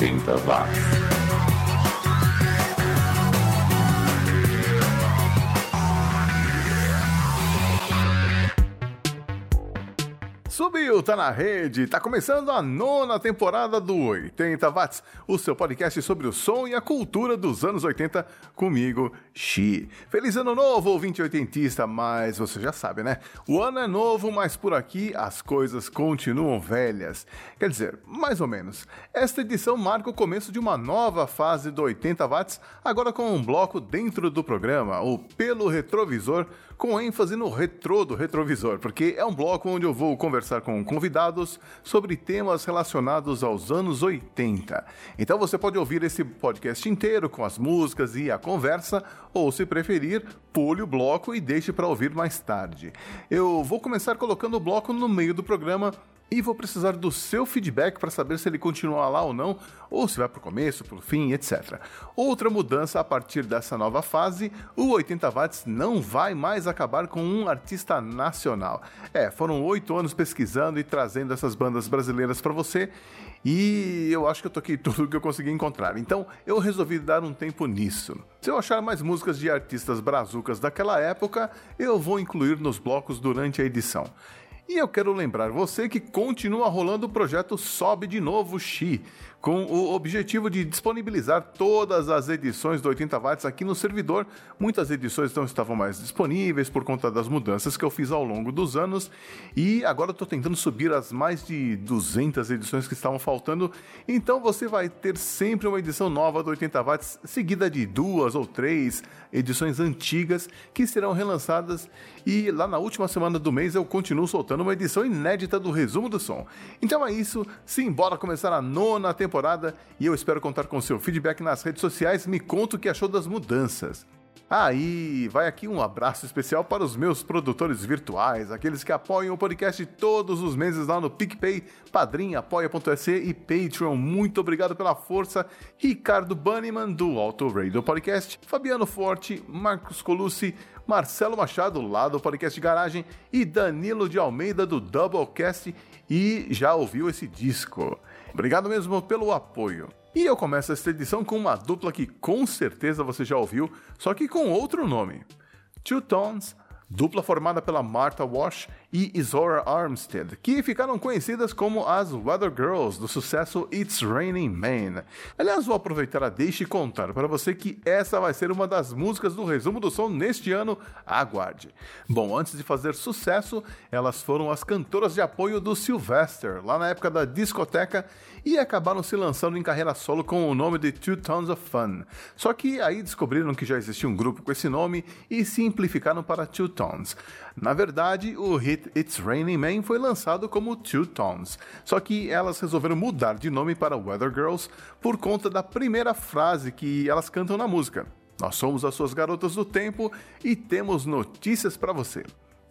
80 watts. Subiu, tá na rede, tá começando a nona temporada do 80 Watts, o seu podcast sobre o som e a cultura dos anos 80, comigo, Xi. Feliz ano novo, ouvinte oitentista, mas você já sabe, né? O ano é novo, mas por aqui as coisas continuam velhas. Quer dizer, mais ou menos. Esta edição marca o começo de uma nova fase do 80 Watts, agora com um bloco dentro do programa, o Pelo Retrovisor, com ênfase no retrô do retrovisor, porque é um bloco onde eu vou conversar com convidados sobre temas relacionados aos anos 80. Então você pode ouvir esse podcast inteiro com as músicas e a conversa, ou se preferir, pule o bloco e deixe para ouvir mais tarde. Eu vou começar colocando o bloco no meio do programa e vou precisar do seu feedback para saber se ele continua lá ou não, ou se vai para o começo, para o fim, etc. Outra mudança a partir dessa nova fase, o 80 watts não vai mais acabar com um artista nacional. É, foram oito anos pesquisando e trazendo essas bandas brasileiras para você, e eu acho que eu toquei tudo que eu consegui encontrar. Então eu resolvi dar um tempo nisso. Se eu achar mais músicas de artistas brazucas daquela época, eu vou incluir nos blocos durante a edição. E eu quero lembrar você que continua rolando o projeto Sobe de Novo Xi, com o objetivo de disponibilizar todas as edições do 80 watts aqui no servidor. Muitas edições não estavam mais disponíveis por conta das mudanças que eu fiz ao longo dos anos e agora estou tentando subir as mais de 200 edições que estavam faltando. Então você vai ter sempre uma edição nova do 80 watts seguida de duas ou três edições antigas que serão relançadas e lá na última semana do mês eu continuo soltando uma edição inédita do resumo do som. Então é isso, simbora começar a nona temporada temporada e eu espero contar com seu feedback nas redes sociais. Me conta o que achou das mudanças. Aí, ah, vai aqui um abraço especial para os meus produtores virtuais, aqueles que apoiam o podcast todos os meses lá no PicPay, Padrim, Apoia.se e Patreon. Muito obrigado pela força. Ricardo Bunnyman, do Auto Radio Podcast, Fabiano Forte, Marcos Colucci, Marcelo Machado, lá do Podcast Garagem, e Danilo de Almeida, do Doublecast, e já ouviu esse disco. Obrigado mesmo pelo apoio. E eu começo esta edição com uma dupla que com certeza você já ouviu, só que com outro nome. Two Tones dupla formada pela Martha Wash e Isora Armstead, que ficaram conhecidas como as Weather Girls do sucesso It's Raining Man. Aliás, vou aproveitar a deixa e contar para você que essa vai ser uma das músicas do resumo do som neste ano. Aguarde. Bom, antes de fazer sucesso, elas foram as cantoras de apoio do Sylvester, lá na época da discoteca, e acabaram se lançando em carreira solo com o nome de Two Tons of Fun. Só que aí descobriram que já existia um grupo com esse nome e simplificaram para Two Tones. Na verdade, o hit It's Raining Man foi lançado como Two Tones, só que elas resolveram mudar de nome para Weather Girls por conta da primeira frase que elas cantam na música. Nós somos as suas garotas do tempo e temos notícias para você.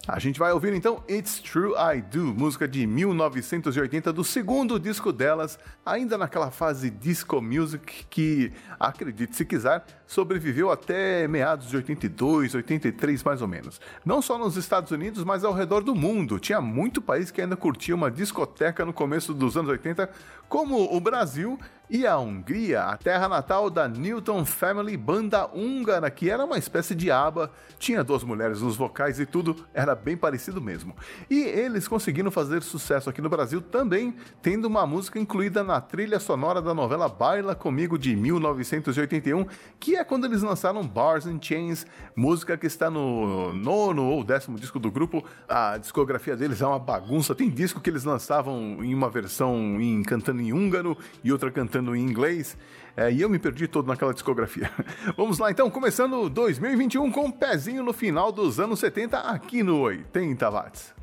A gente vai ouvir então It's True I Do, música de 1980 do segundo disco delas, ainda naquela fase disco music que, acredite se quiser, sobreviveu até meados de 82, 83 mais ou menos. Não só nos Estados Unidos, mas ao redor do mundo. Tinha muito país que ainda curtia uma discoteca no começo dos anos 80, como o Brasil e a Hungria, a terra natal da Newton Family, banda húngara, que era uma espécie de aba, tinha duas mulheres nos vocais e tudo, era bem parecido mesmo. E eles conseguiram fazer sucesso aqui no Brasil também, tendo uma música incluída na trilha sonora da novela Baila Comigo de 1981, que é quando eles lançaram Bars and Chains, música que está no nono ou décimo disco do grupo. A discografia deles é uma bagunça, tem disco que eles lançavam em uma versão em cantando em húngaro e outra cantando em inglês. É, e eu me perdi todo naquela discografia. Vamos lá então, começando 2021 com um pezinho no final dos anos 70 aqui no 80 watts.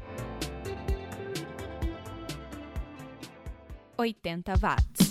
80 watts.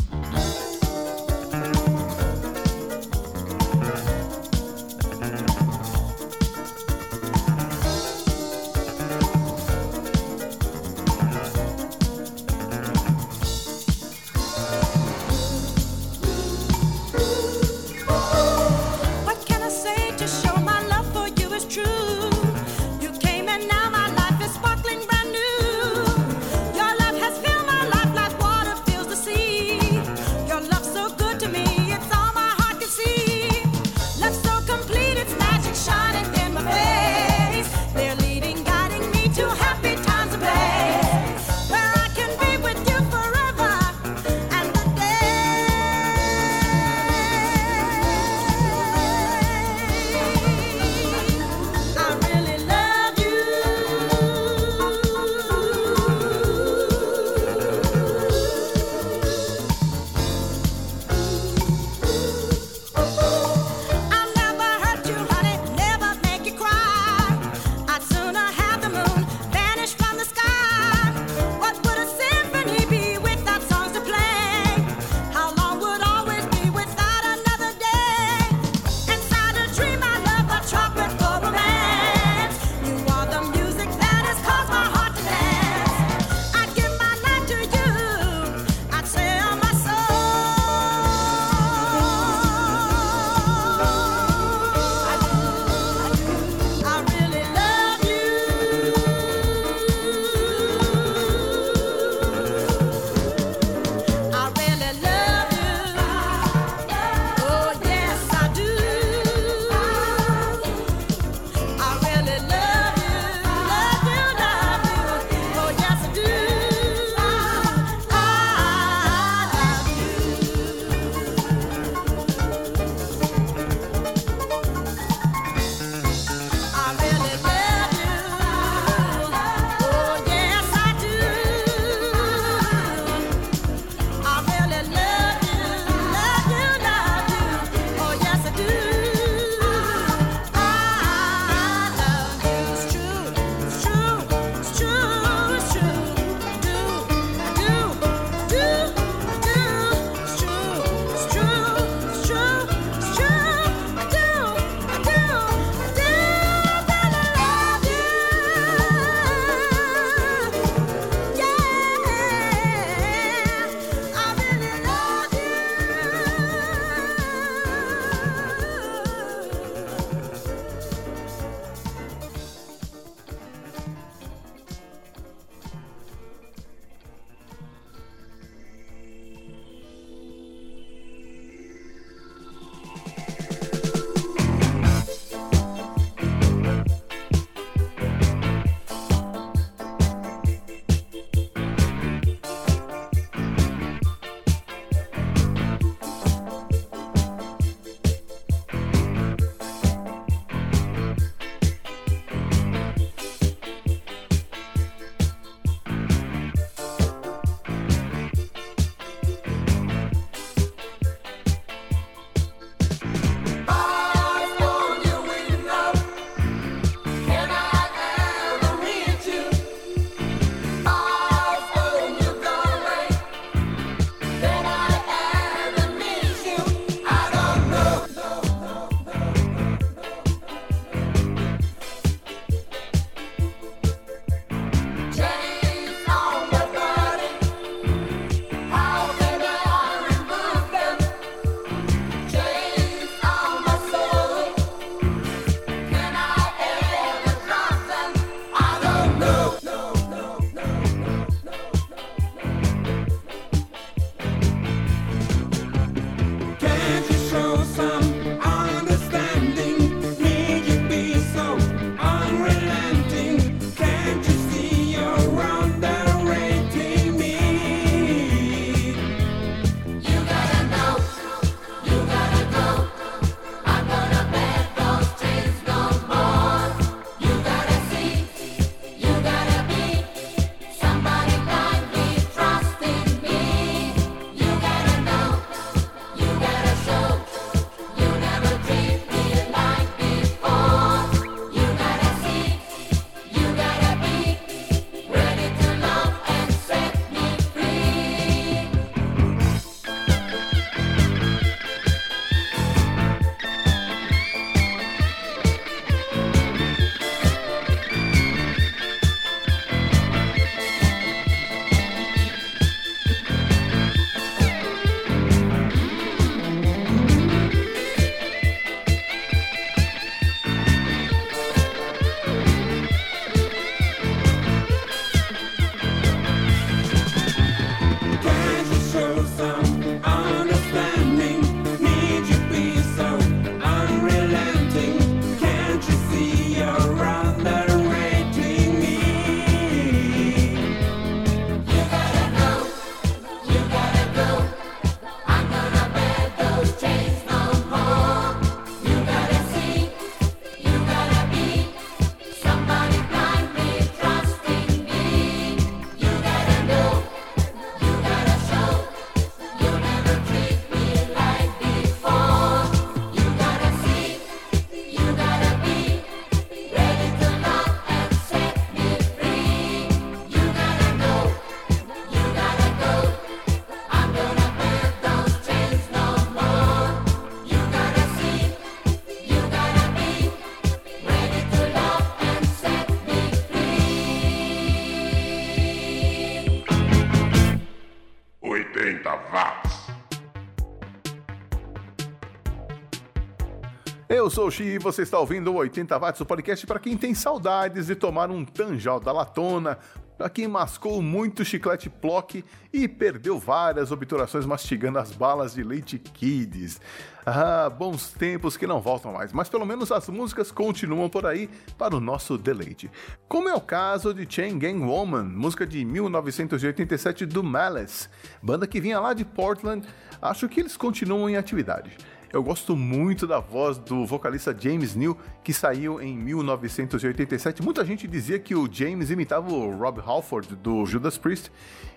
Eu sou o Xi e você está ouvindo o 80 Watts, o podcast para quem tem saudades de tomar um tanjal da latona, para quem mascou muito chiclete Plock e perdeu várias obturações mastigando as balas de leite Kids. Ah, bons tempos que não voltam mais, mas pelo menos as músicas continuam por aí para o nosso deleite. Como é o caso de Chain Gang Woman, música de 1987 do Malice, banda que vinha lá de Portland, acho que eles continuam em atividade. Eu gosto muito da voz do vocalista James Neal, que saiu em 1987. Muita gente dizia que o James imitava o Rob Halford do Judas Priest,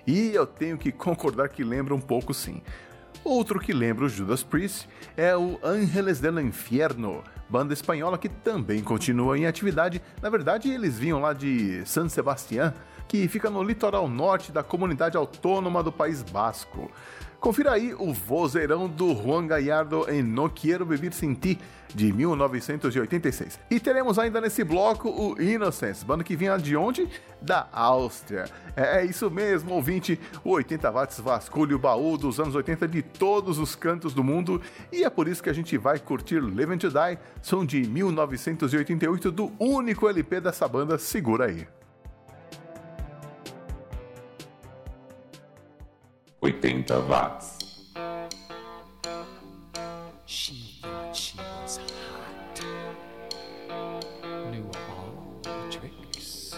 e eu tenho que concordar que lembra um pouco sim. Outro que lembra o Judas Priest é o Ángeles del Infierno, banda espanhola que também continua em atividade. Na verdade, eles vinham lá de San Sebastián, que fica no litoral norte da comunidade autônoma do País Basco. Confira aí o vozeirão do Juan Gallardo em No Quiero Vivir Sin Ti, de 1986. E teremos ainda nesse bloco o Innocence, banda que vinha de onde? Da Áustria. É, é isso mesmo, ouvinte, o 80 watts vasculha o baú dos anos 80 de todos os cantos do mundo e é por isso que a gente vai curtir Living to Die, som de 1988 do único LP dessa banda, segura aí. 80 watts. She thought she was hot. Knew all the tricks.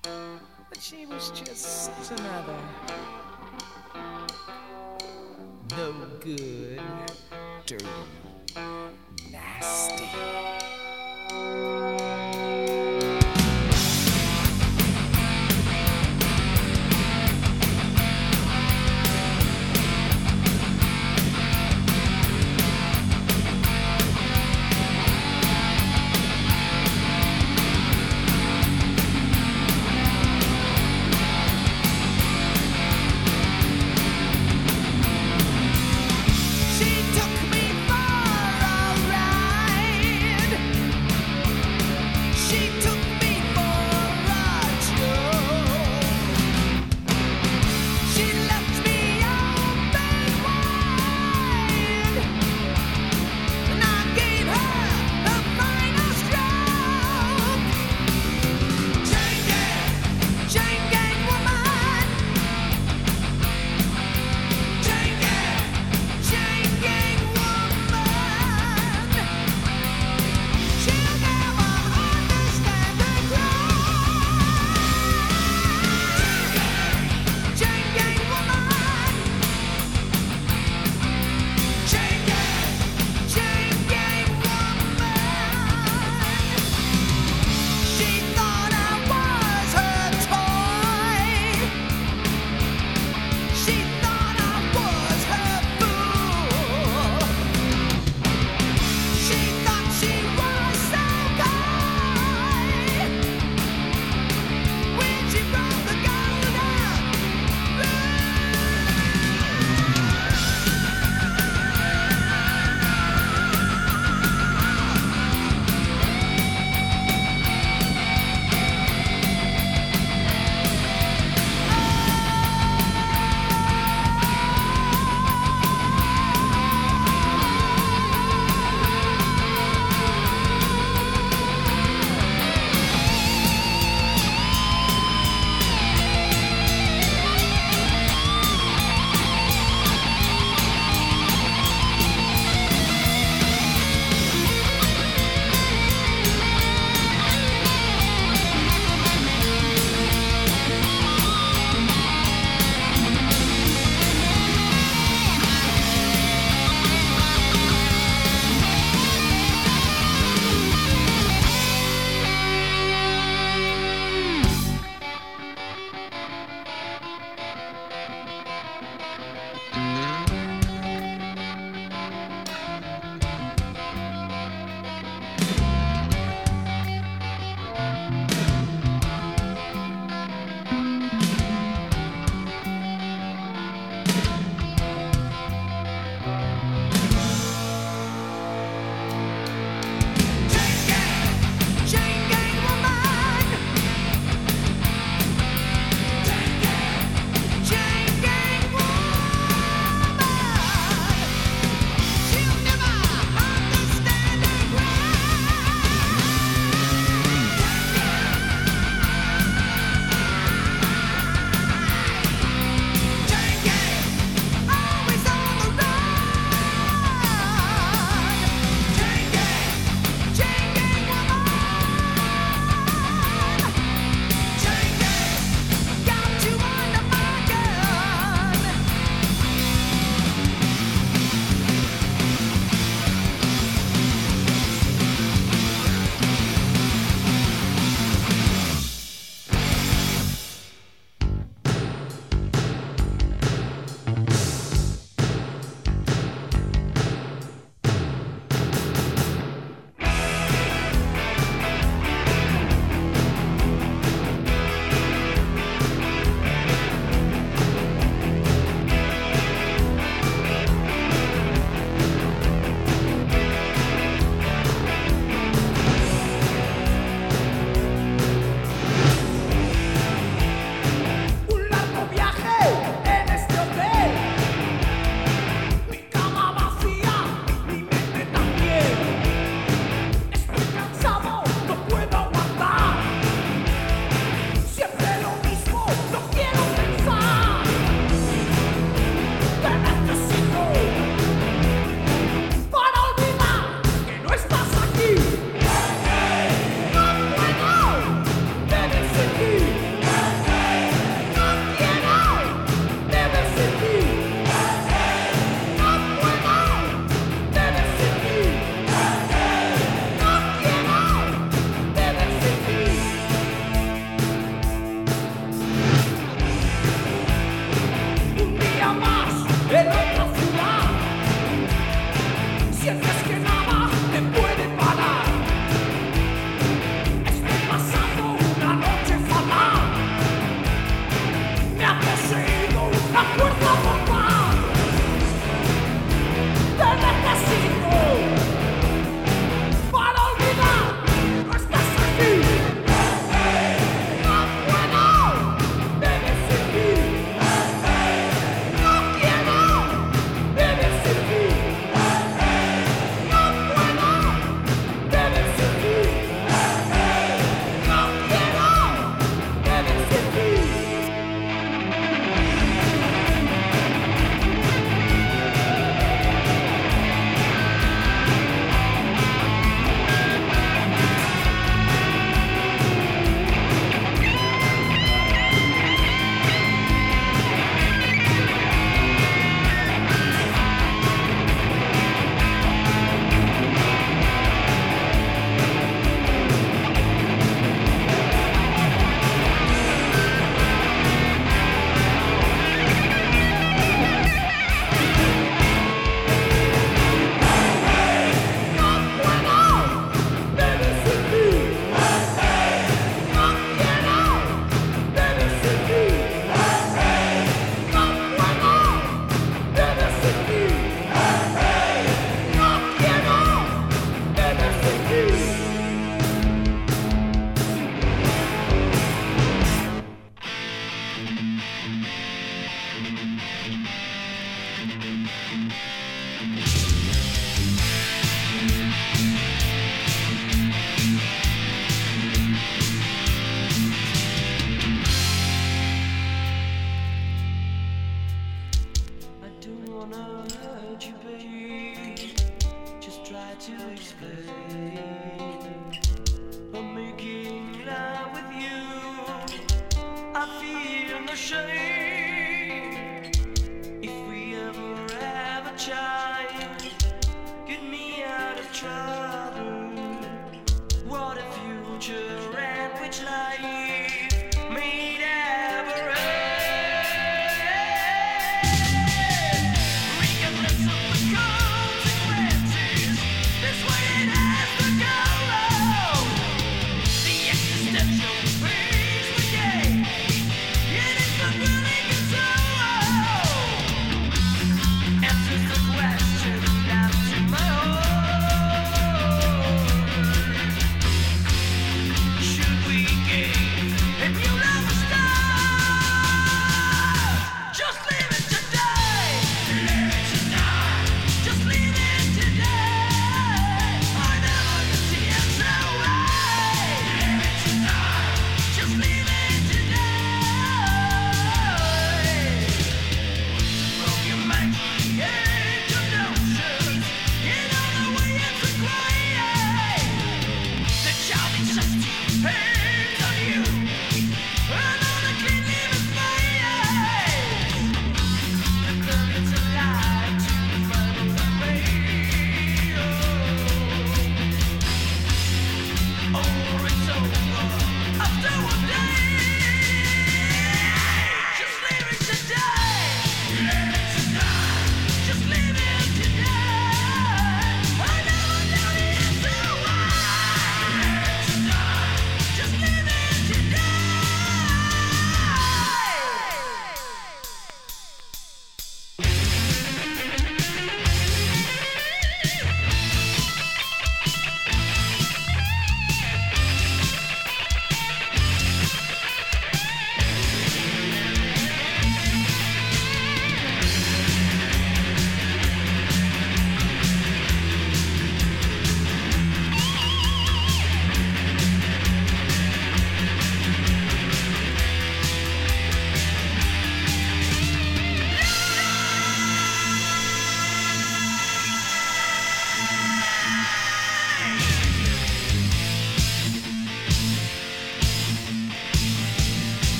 But she was just another. No good,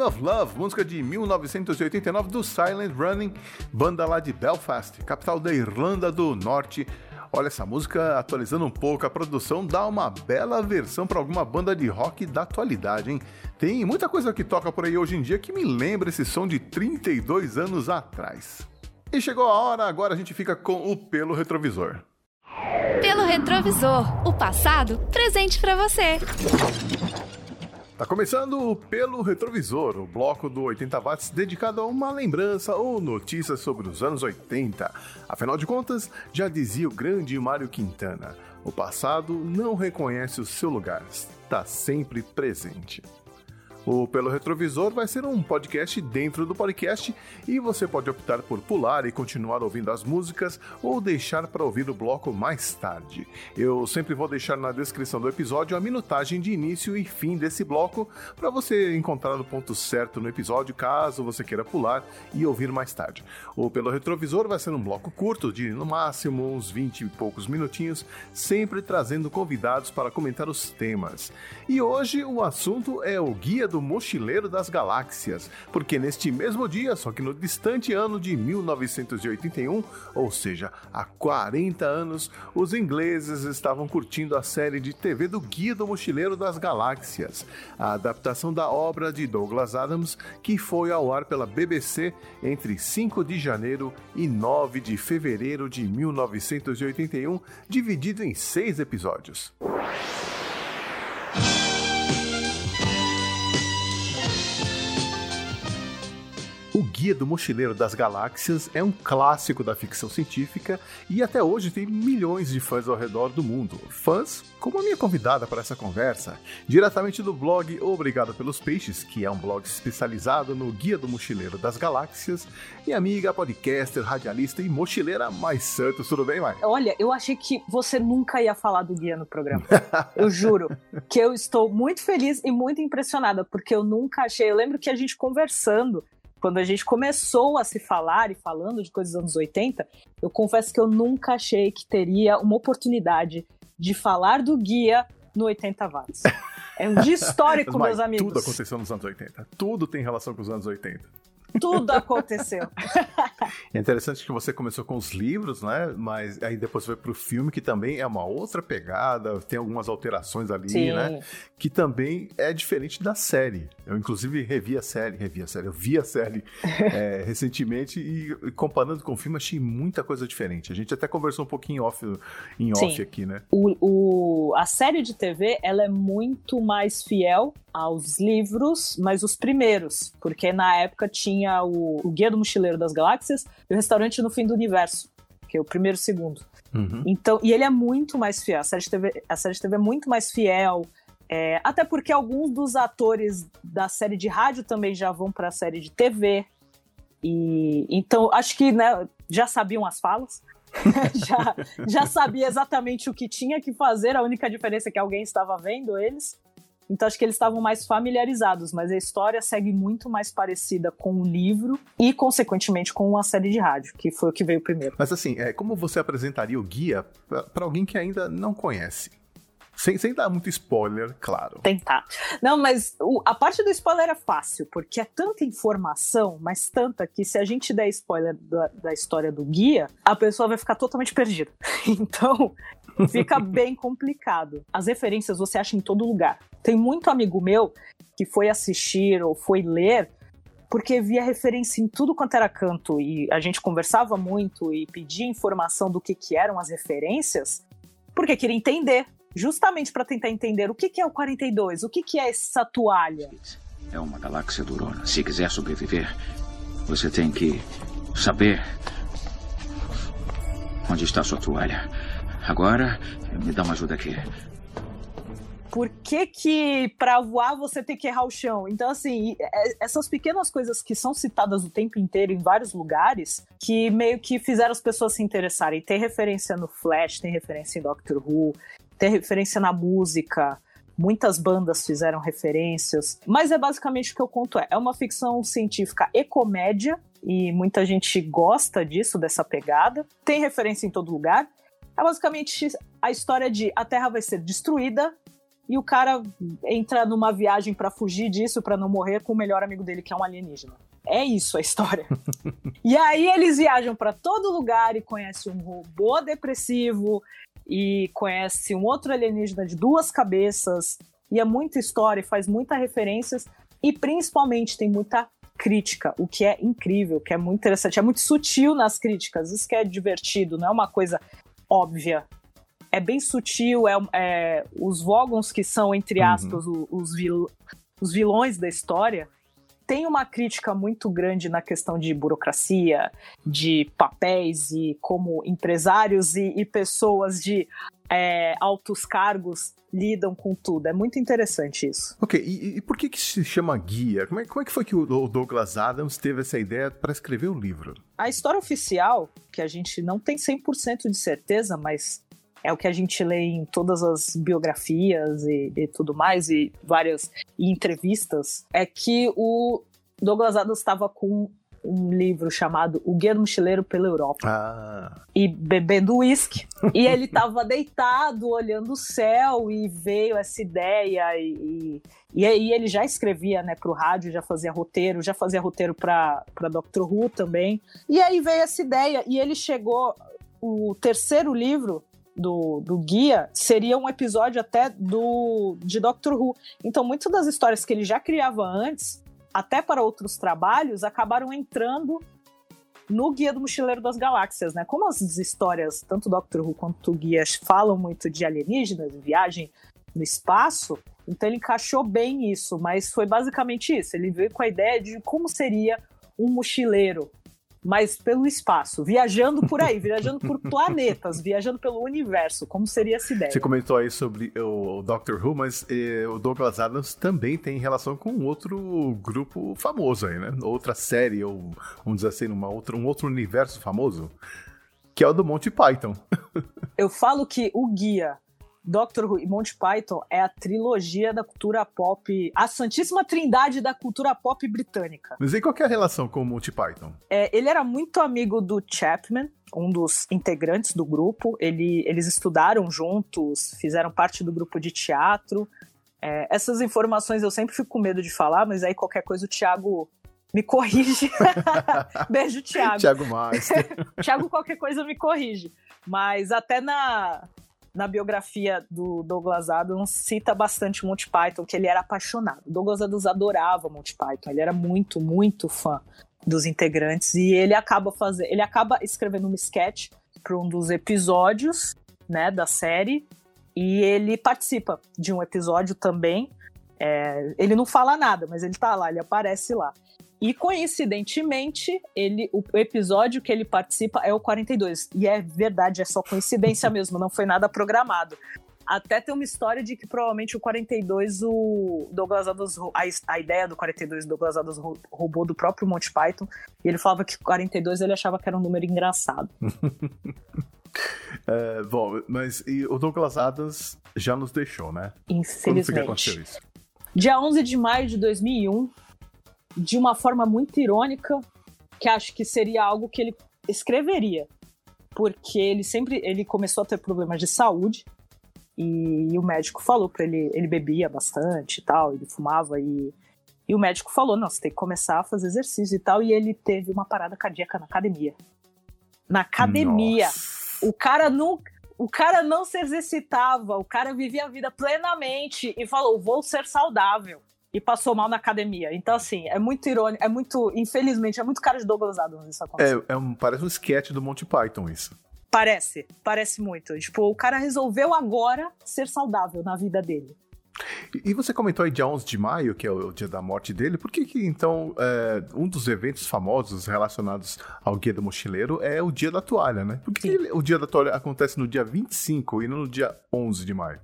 Flame of Love, música de 1989 do Silent Running, banda lá de Belfast, capital da Irlanda do Norte. Olha, essa música, atualizando um pouco a produção, dá uma bela versão para alguma banda de rock da atualidade, hein? Tem muita coisa que toca por aí hoje em dia que me lembra esse som de 32 anos atrás. E chegou a hora, agora a gente fica com o pelo retrovisor. Pelo retrovisor, o passado presente pra você. Tá começando pelo retrovisor, o bloco do 80 watts dedicado a uma lembrança ou notícias sobre os anos 80. Afinal de contas, já dizia o grande Mário Quintana, o passado não reconhece o seu lugar, está sempre presente. O Pelo Retrovisor vai ser um podcast dentro do podcast e você pode optar por pular e continuar ouvindo as músicas ou deixar para ouvir o bloco mais tarde. Eu sempre vou deixar na descrição do episódio a minutagem de início e fim desse bloco para você encontrar no ponto certo no episódio caso você queira pular e ouvir mais tarde. O Pelo Retrovisor vai ser um bloco curto de no máximo uns 20 e poucos minutinhos, sempre trazendo convidados para comentar os temas. E hoje o assunto é o Guia do Mochileiro das Galáxias, porque neste mesmo dia, só que no distante ano de 1981, ou seja, há 40 anos, os ingleses estavam curtindo a série de TV do Guia do Mochileiro das Galáxias, a adaptação da obra de Douglas Adams, que foi ao ar pela BBC entre 5 de janeiro e 9 de fevereiro de 1981, dividido em seis episódios. Guia do Mochileiro das Galáxias é um clássico da ficção científica e até hoje tem milhões de fãs ao redor do mundo. Fãs como a minha convidada para essa conversa, diretamente do blog Obrigado pelos Peixes, que é um blog especializado no Guia do Mochileiro das Galáxias, e amiga, podcaster, radialista e mochileira Mais Santos. Tudo bem, Mai? Olha, eu achei que você nunca ia falar do guia no programa. Eu juro que eu estou muito feliz e muito impressionada, porque eu nunca achei. Eu lembro que a gente conversando, quando a gente começou a se falar e falando de coisas dos anos 80, eu confesso que eu nunca achei que teria uma oportunidade de falar do guia no 80 watts. É um dia histórico, Mai, meus amigos. Tudo aconteceu nos anos 80. Tudo tem relação com os anos 80. Tudo aconteceu. É interessante que você começou com os livros, né? Mas aí depois foi pro filme, que também é uma outra pegada, tem algumas alterações ali, Sim. né? Que também é diferente da série. Eu, inclusive, revi a série, revi a série, eu vi a série é, recentemente e, e comparando com o filme, achei muita coisa diferente. A gente até conversou um pouquinho off, em off Sim. aqui, né? O, o- a série de TV ela é muito mais fiel aos livros, mas os primeiros, porque na época tinha o, o Guia do Mochileiro das Galáxias e o Restaurante no Fim do Universo, que é o primeiro e o segundo. Uhum. Então, e ele é muito mais fiel. A série de TV, a série de TV é muito mais fiel. é, até porque alguns dos atores da série de rádio também já vão para a série de TV. E então acho que né, já sabiam as falas. já, já sabia exatamente o que tinha que fazer. A única diferença é que alguém estava vendo eles. Então acho que eles estavam mais familiarizados, mas a história segue muito mais parecida com o livro e, consequentemente, com a série de rádio, que foi o que veio primeiro. Mas assim, é, como você apresentaria o guia para alguém que ainda não conhece? Sem, sem dar muito spoiler, claro. tentar. Não, mas o- a parte do spoiler é fácil, porque é tanta informação, mas tanta que se a gente der spoiler da, da história do guia, a pessoa vai ficar totalmente perdida. Então, fica bem complicado. As referências você acha em todo lugar. Tem muito amigo meu que foi assistir ou foi ler porque via referência em tudo quanto era canto e a gente conversava muito e pedia informação do que, que eram as referências, porque queria entender, justamente para tentar entender o que, que é o 42, o que, que é essa toalha. É uma galáxia durona. Se quiser sobreviver, você tem que saber onde está sua toalha. Agora, me dá uma ajuda aqui. Por que que para voar você tem que errar o chão? Então, assim, é- essas pequenas coisas que são citadas o tempo inteiro em vários lugares, que meio que fizeram as pessoas se interessarem. Tem referência no Flash, tem referência em Doctor Who, tem referência na música, muitas bandas fizeram referências. Mas é basicamente o que eu conto é, é uma ficção científica e comédia, e muita gente gosta disso, dessa pegada. Tem referência em todo lugar. É basicamente a história de a Terra vai ser destruída e o cara entra numa viagem pra fugir disso, pra não morrer com o melhor amigo dele, que é um alienígena. É isso a história. e aí eles viajam pra todo lugar e conhecem um robô depressivo e conhece um outro alienígena de duas cabeças. E é muita história, e faz muitas referências e principalmente tem muita crítica, o que é incrível, o que é muito interessante. É muito sutil nas críticas, isso que é divertido, não é uma coisa óbvia. É bem sutil, é, é- os Vogons que são, entre aspas, o- os, vil- os vilões da história, tem uma crítica muito grande na questão de burocracia, de papéis e como empresários e, e pessoas de é, altos cargos lidam com tudo. É muito interessante isso. Ok, e, e por que que se chama guia? Como é, como é que foi que o Douglas Adams teve essa ideia para escrever o livro? A história oficial, que a gente não tem 100% de certeza, mas é o que a gente lê em todas as biografias e, e tudo mais, e várias e entrevistas, é que o Douglas Adams estava com um livro chamado O Guia do Mochileiro pela Europa Ah, e bebendo uísque. e ele estava deitado, olhando o céu, e veio essa ideia. E, e, aí ele já escrevia né, para o rádio, já fazia roteiro, já fazia roteiro para Doctor Who também. E aí veio essa ideia, e ele chegou. O terceiro livro do, do guia seria um episódio até do de Doctor Who. Então, muitas das histórias que ele já criava antes, até para outros trabalhos, acabaram entrando no Guia do Mochileiro das Galáxias, né? Como as histórias, tanto Doctor Who quanto o Guia, falam muito de alienígenas, viagem no espaço, então ele encaixou bem isso, mas foi basicamente isso. Ele veio com a ideia de como seria um mochileiro, mas pelo espaço, viajando por aí, viajando por planetas, viajando pelo universo, como seria essa ideia? você comentou aí sobre o, Doctor Who, mas eh, o Douglas Adams também tem relação com outro grupo famoso aí, né? Outra série, ou vamos dizer assim, uma outra, um outro universo famoso, que é o do Monty Python. Eu falo que o guia Doctor Who e Monty Python é a trilogia da cultura pop, a santíssima trindade da cultura pop britânica. Mas e qual que é a relação com o Monty Python? É, ele era muito amigo do Chapman, um dos integrantes do grupo. Ele- eles estudaram juntos, fizeram parte do grupo de teatro. É, essas informações eu sempre fico com medo de falar, mas aí qualquer coisa o Thiago me corrige. Beijo, Thiago. Thiago Meister. Thiago, qualquer coisa me corrige. Mas até na, na biografia do Douglas Adams cita bastante Monty Python, que ele era apaixonado. Douglas Adams adorava Monty Python, ele era muito, muito fã dos integrantes e ele acaba fazendo, ele acaba escrevendo um sketch para um dos episódios, né, da série e ele participa de um episódio também. É, ele não fala nada, mas ele tá lá, ele aparece lá. E coincidentemente, ele, o episódio que ele participa é o 42. E é verdade, é só coincidência mesmo, não foi nada programado. Até tem uma história de que provavelmente o 42, o Douglas Adams, a, a ideia do 42 Douglas Adams rou- roubou do próprio Monty Python. E ele falava que o 42 ele achava que era um número engraçado. É, bom, mas o Douglas Adams já nos deixou, né? Quando foi que aconteceu Infelizmente. isso? Dia 11 de maio de 2001, de uma forma muito irônica, que acho que seria algo que ele escreveria, porque ele sempre ele começou a ter problemas de saúde e, o médico falou para ele, ele bebia bastante e tal, ele fumava e e o médico falou, não, você tem que começar a fazer exercício e tal, e ele teve uma parada cardíaca na academia. Na academia. Nossa. O cara não, o cara não se exercitava, o cara vivia a vida plenamente e falou: vou ser saudável. E passou mal na academia. Então, assim, é muito irônico, é muito, infelizmente, é muito cara de Douglas Adams isso acontecer. É, é um, parece um sketch do Monty Python isso. Parece, parece muito. Tipo, o cara resolveu agora ser saudável na vida dele. E, você comentou aí dia 11 de maio, que é o, dia da morte dele. Por que que, então, é, um dos eventos famosos relacionados ao Guia do Mochileiro é o Dia da Toalha, né? Por que ele- o Dia da Toalha acontece no dia 25 e não no dia 11 de maio?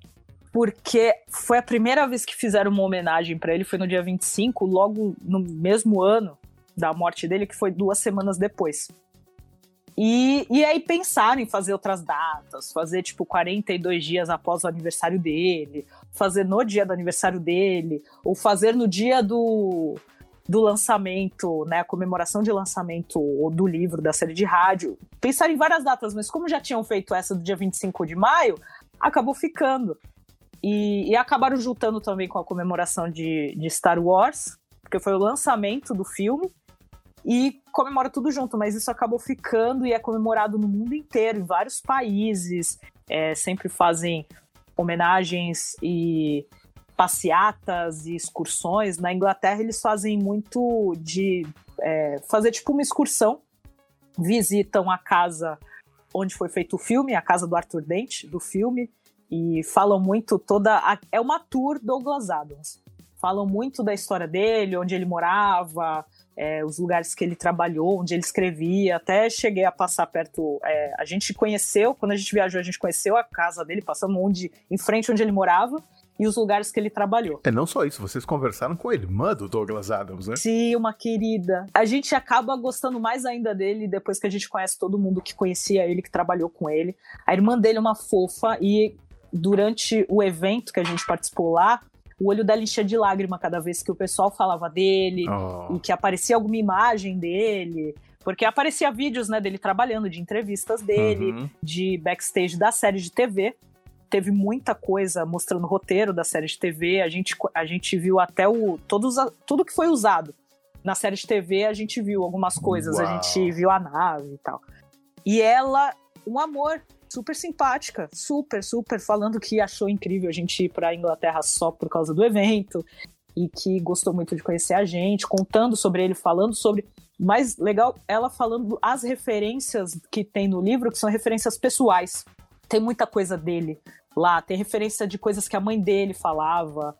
Porque foi a primeira vez que fizeram uma homenagem pra ele, foi no dia 25, logo no mesmo ano da morte dele, que foi duas semanas depois. E, e aí pensaram em fazer outras datas, fazer tipo 42 dias após o aniversário dele, fazer no dia do aniversário dele, ou fazer no dia do, do lançamento, né, a comemoração de lançamento do livro, da série de rádio. Pensaram em várias datas, mas como já tinham feito essa do dia 25 de maio, acabou ficando. E, e acabaram juntando também com a comemoração de, de Star Wars, porque foi o lançamento do filme. E comemora tudo junto, mas isso acabou ficando e é comemorado no mundo inteiro, em vários países. É, sempre fazem homenagens e passeatas e excursões. Na Inglaterra, eles fazem muito de é, fazer tipo uma excursão. Visitam a casa onde foi feito o filme, a casa do Arthur Dent, do filme, e falam muito toda. a- é uma tour Douglas Adams. Falam muito da história dele, onde ele morava, é, os lugares que ele trabalhou, onde ele escrevia. Até cheguei a passar perto. é, a gente conheceu, quando a gente viajou, a gente conheceu a casa dele, passamos onde, em frente onde ele morava e os lugares que ele trabalhou. É não só isso, vocês conversaram com a irmã do Douglas Adams, né? Sim, uma querida. A gente acaba gostando mais ainda dele depois que a gente conhece todo mundo que conhecia ele, que trabalhou com ele. A irmã dele é uma fofa e durante o evento que a gente participou lá, o olho dela enchia de lágrima cada vez que o pessoal falava dele Oh. e que aparecia alguma imagem dele. Porque aparecia vídeos né, dele trabalhando, de entrevistas dele, Uhum. de backstage da série de TV. Teve muita coisa mostrando o roteiro da série de TV. A gente, a gente viu até o. Todos, a- tudo que foi usado na série de TV, a gente viu algumas coisas. A Uau. gente viu a nave e tal. E ela, um amor, super simpática, super, super, falando que achou incrível a gente ir pra Inglaterra só por causa do evento e que gostou muito de conhecer a gente, contando sobre ele, falando sobre. Mais legal, ela falando as referências que tem no livro, que são referências pessoais. Tem muita coisa dele lá, tem referência de coisas que a mãe dele falava,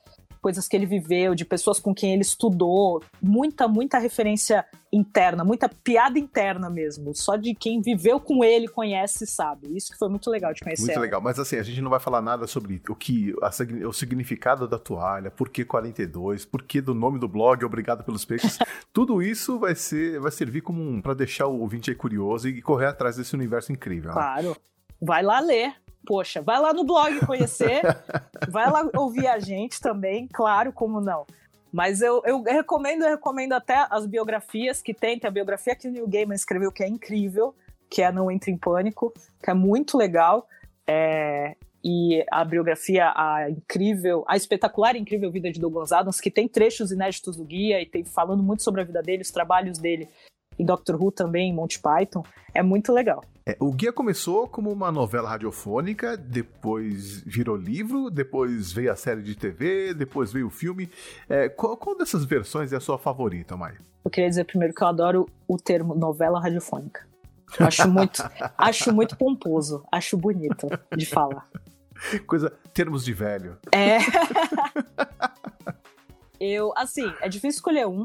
coisas que ele viveu, de pessoas com quem ele estudou, muita, muita referência interna, muita piada interna mesmo, só de quem viveu com ele, conhece, sabe. Isso que foi muito legal de conhecer. Muito ela. legal, mas assim, a gente não vai falar nada sobre o que a o significado da toalha, por que 42, por que do nome do blog, obrigado pelos peixes. Tudo isso vai ser vai servir como um para deixar o ouvinte aí curioso e correr atrás desse universo incrível. né? Claro. Vai lá ler. Poxa, vai lá no blog conhecer. vai lá ouvir a gente também, claro, como não. Mas eu, eu recomendo, eu recomendo até as biografias que tem. Tem a biografia que o Neil Gaiman escreveu, que é incrível, que é Não Entre em Pânico, que é muito legal. É, e a biografia, a incrível, a espetacular e incrível vida de Douglas Adams, que tem trechos inéditos do guia e tem falando muito sobre a vida dele, os trabalhos dele em Doctor Who também, Monty Python. É muito legal. É, o guia começou como uma novela radiofônica, depois virou livro, depois veio a série de TV, depois veio o filme. É, qual, qual dessas versões é a sua favorita, Mai? Eu queria dizer primeiro que eu adoro o termo novela radiofônica. Eu Acho muito, acho muito pomposo, acho bonito de falar. Coisa, termos de velho. É. Eu, assim, é difícil escolher um.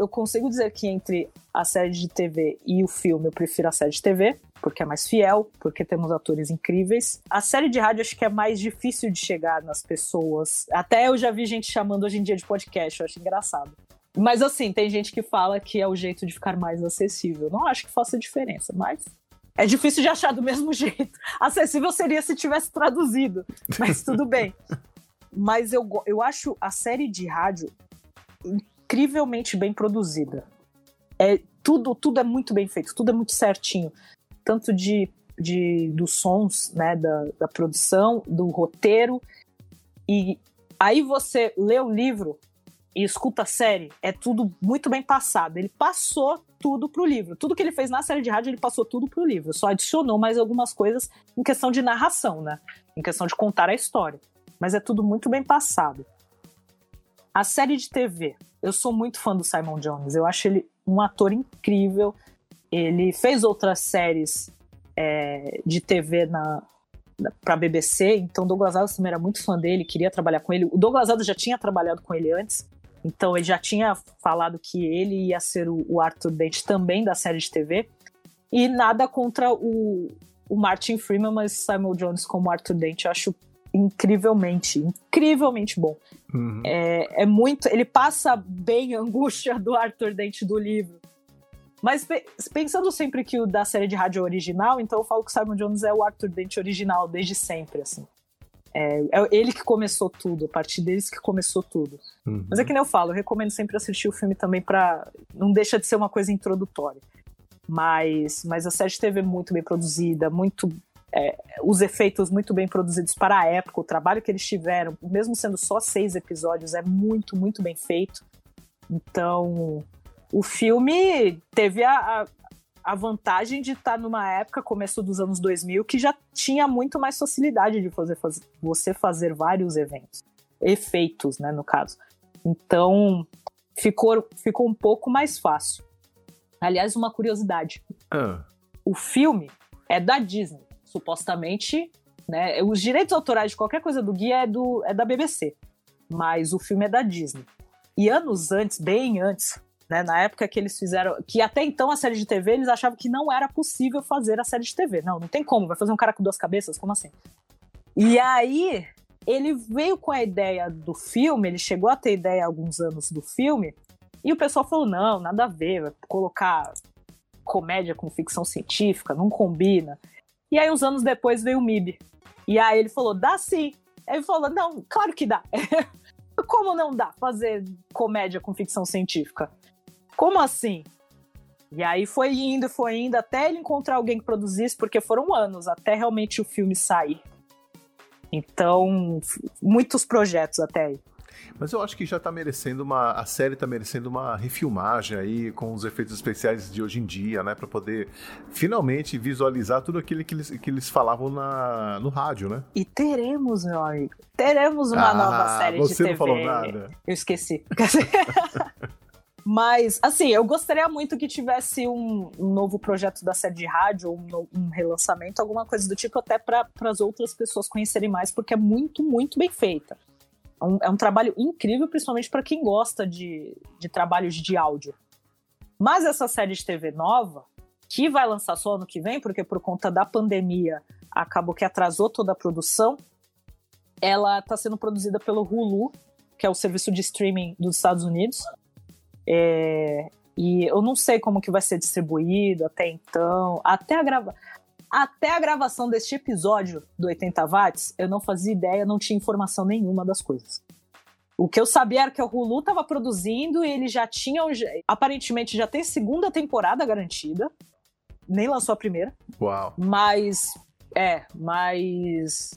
Eu consigo dizer que entre a série de TV e o filme, eu prefiro a série de TV, porque é mais fiel, porque temos atores incríveis. A série de rádio acho que é mais difícil de chegar nas pessoas. Até eu já vi gente chamando hoje em dia de podcast, eu acho engraçado. Mas assim, tem gente que fala que é o jeito de ficar mais acessível. Não acho que faça diferença, mas é difícil de achar do mesmo jeito. Acessível seria se tivesse traduzido, mas tudo bem. Mas eu, eu acho a série de rádio incrivelmente bem produzida. É, tudo, tudo é muito bem feito, tudo é muito certinho. Tanto de, de dos sons, né, da, da produção, do roteiro. E aí você lê o livro e escuta a série, é tudo muito bem passado. Ele passou tudo pro livro. Tudo que ele fez na série de rádio, ele passou tudo pro livro. Só adicionou mais algumas coisas em questão de narração, né? Em questão de contar a história. Mas é tudo muito bem passado. A série de TV. Eu sou muito fã do Simon Jones. Eu acho ele um ator incrível. Ele fez outras séries é, de TV na, para BBC, então Douglas Adams também era muito fã dele, queria trabalhar com ele. O Douglas Adams já tinha trabalhado com ele antes, então ele já tinha falado que ele ia ser o, o Arthur Dent também da série de TV. E nada contra o, o Martin Freeman, mas Simon Jones como Arthur Dent eu acho incrivelmente, incrivelmente bom. Uhum. É, é muito. Ele passa bem a angústia do Arthur Dent do livro. Mas pe- pensando sempre que o da série de rádio é original, então eu falo que o Simon Jones é o Arthur Dent original desde sempre, assim. É, é ele que começou tudo, a partir deles que começou tudo. Uhum. Mas é que nem eu falo, eu recomendo sempre assistir o filme também pra. Não deixa de ser uma coisa introdutória. Mas, mas a série de TV é muito bem produzida, muito é, os efeitos muito bem produzidos para a época, o trabalho que eles tiveram, mesmo sendo só seis episódios, é muito, muito bem feito. Então, o filme teve a, a, a vantagem de estar numa época, começo dos anos 2000, que já tinha muito mais facilidade de fazer, fazer você fazer vários eventos, efeitos, né, no caso. Então, ficou, ficou um pouco mais fácil. Aliás, uma curiosidade: Ah, o filme é da Disney, supostamente, né? Os direitos autorais de qualquer coisa do guia é, do, é da BBC, mas o filme é da Disney. E anos antes, bem antes, né, na época que eles fizeram, que até então a série de TV eles achavam que não era possível fazer a série de TV. Não, não tem como, vai fazer um cara com duas cabeças, como assim? E aí ele veio com a ideia do filme, ele chegou a ter ideia há alguns anos do filme, e o pessoal falou: não, nada a ver, colocar comédia com ficção científica, não combina. E aí, uns anos depois, veio o MIB. E aí ele falou: dá sim. Aí ele falou: não, claro que dá. Como não dá fazer comédia com ficção científica? Como assim? E aí foi indo, foi indo, até ele encontrar alguém que produzisse, porque foram anos até realmente o filme sair. Então, muitos projetos até aí. Mas eu acho que já tá merecendo uma. A série tá merecendo uma refilmagem aí com os efeitos especiais de hoje em dia, né? Pra poder finalmente visualizar tudo aquilo que eles, que eles falavam na, no rádio, né? E teremos, meu amigo, teremos uma Ah, nova série de você TV. não falou nada. Eu esqueci. Mas, assim, eu gostaria muito que tivesse um, um novo projeto da série de rádio, um, um relançamento, alguma coisa do tipo, até para as outras pessoas conhecerem mais, porque é muito, muito bem feita. É um, é um trabalho incrível, principalmente para quem gosta de, de trabalhos de áudio. Mas essa série de TV nova, que vai lançar só ano que vem, porque por conta da pandemia acabou que atrasou toda a produção, ela está sendo produzida pelo Hulu, que é o serviço de streaming dos Estados Unidos. É, e eu não sei como que vai ser distribuído até então. Até a, grava até a gravação deste episódio do 80 watts, eu não fazia ideia, não tinha informação nenhuma das coisas. O que eu sabia era que o Hulu estava produzindo e ele já tinha. Aparentemente já tem segunda temporada garantida. Nem lançou a primeira. Uau. Mas. É, mas.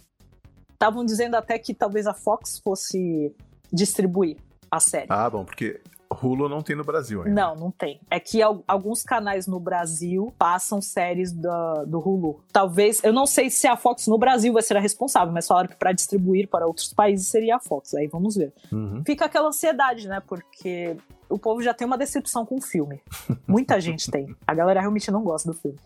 Estavam dizendo até que talvez a Fox fosse distribuir a série. Ah, bom, porque Hulu não tem no Brasil ainda. Não, não tem. É que al- alguns canais no Brasil passam séries da- do Hulu. Talvez, eu não sei se a Fox no Brasil vai ser a responsável, mas falaram que para distribuir para outros países seria a Fox. Aí vamos ver. Uhum. Fica aquela ansiedade, né? Porque o povo já tem uma decepção com o filme. Muita gente tem. A galera realmente não gosta do filme.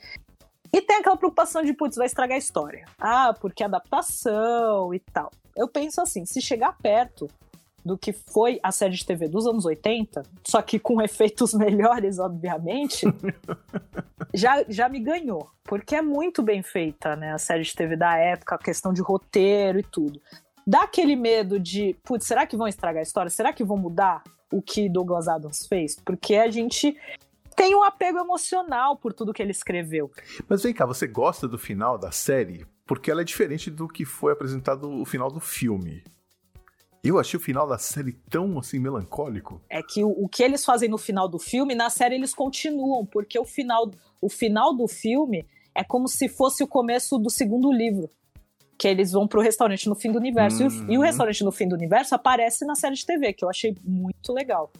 E tem aquela preocupação de, putz, vai estragar a história. Ah, porque adaptação e tal. Eu penso assim, se chegar perto do que foi a série de TV dos anos 80, só que com efeitos melhores, obviamente, já, já me ganhou. Porque é muito bem feita, né? A série de TV da época, a questão de roteiro e tudo. Dá aquele medo de, putz, será que vão estragar a história? Será que vão mudar o que Douglas Adams fez? Porque a gente tem um apego emocional por tudo que ele escreveu. Mas vem cá, você gosta do final da série? Porque ela é diferente do que foi apresentado o final do filme. Eu achei o final da série tão assim melancólico. É que o, o que eles fazem no final do filme, na série eles continuam, porque o final, o final do filme é como se fosse o começo do segundo livro. Que eles vão pro restaurante no fim do universo. E, o, Uhum. e o restaurante no fim do universo aparece na série de TV, que eu achei muito legal.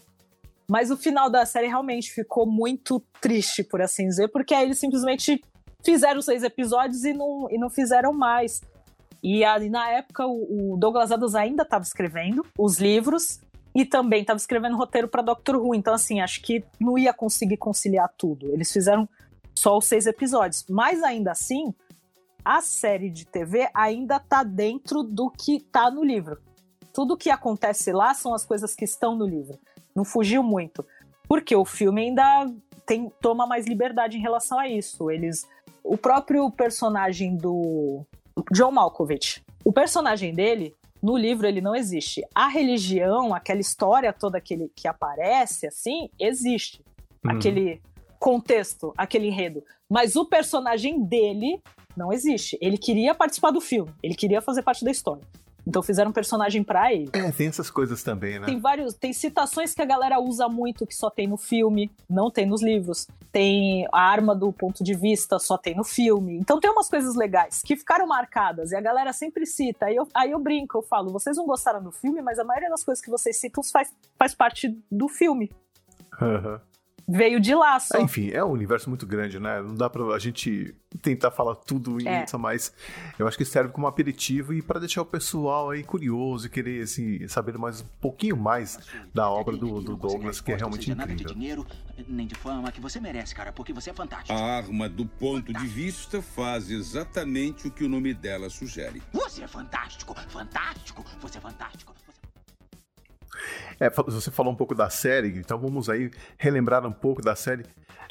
Mas o final da série realmente ficou muito triste, por assim dizer, porque aí eles simplesmente fizeram seis episódios e não, e não fizeram mais. E ali, na época, o, Douglas Adams ainda estava escrevendo os livros e também estava escrevendo roteiro para Doctor Who. Então, assim, acho que não ia conseguir conciliar tudo. Eles fizeram só os seis episódios. Mas ainda assim, a série de TV ainda tá dentro do que tá no livro. Tudo que acontece lá são as coisas que estão no livro. Não fugiu muito. Porque o filme ainda tem, toma mais liberdade em relação a isso. Eles. O próprio personagem do John Malkovich. O personagem dele, no livro, ele não existe. A religião, aquela história toda que, ele, que aparece, assim, existe. Uhum. Aquele contexto, aquele enredo. Mas o personagem dele não existe. Ele queria participar do filme, ele queria fazer parte da história. Então fizeram um personagem pra ele. É, tem essas coisas também, né? Tem vários, tem citações que a galera usa muito que só tem no filme, não tem nos livros. tem a arma do ponto de vista, só tem no filme. Então tem umas coisas legais que ficaram marcadas e a galera sempre cita. Aí eu, aí eu brinco, eu falo, vocês não gostaram do filme, mas a maioria das coisas que vocês citam faz, faz parte do filme. Aham. Veio de lá só. Ah, Enfim, é um universo muito grande, né? Não dá pra a gente tentar falar tudo É. isso, mas eu acho que serve como aperitivo e pra deixar o pessoal aí curioso e querer assim, saber mais um pouquinho mais da obra do, do Douglas, que é realmente nada de incrível. dinheiro, nem de fama que você merece, cara, porque você é fantástico. A arma do ponto de vista faz exatamente o que o nome dela sugere. Você é fantástico, fantástico, você é fantástico. É, você falou um pouco da série, então vamos aí relembrar um pouco da série.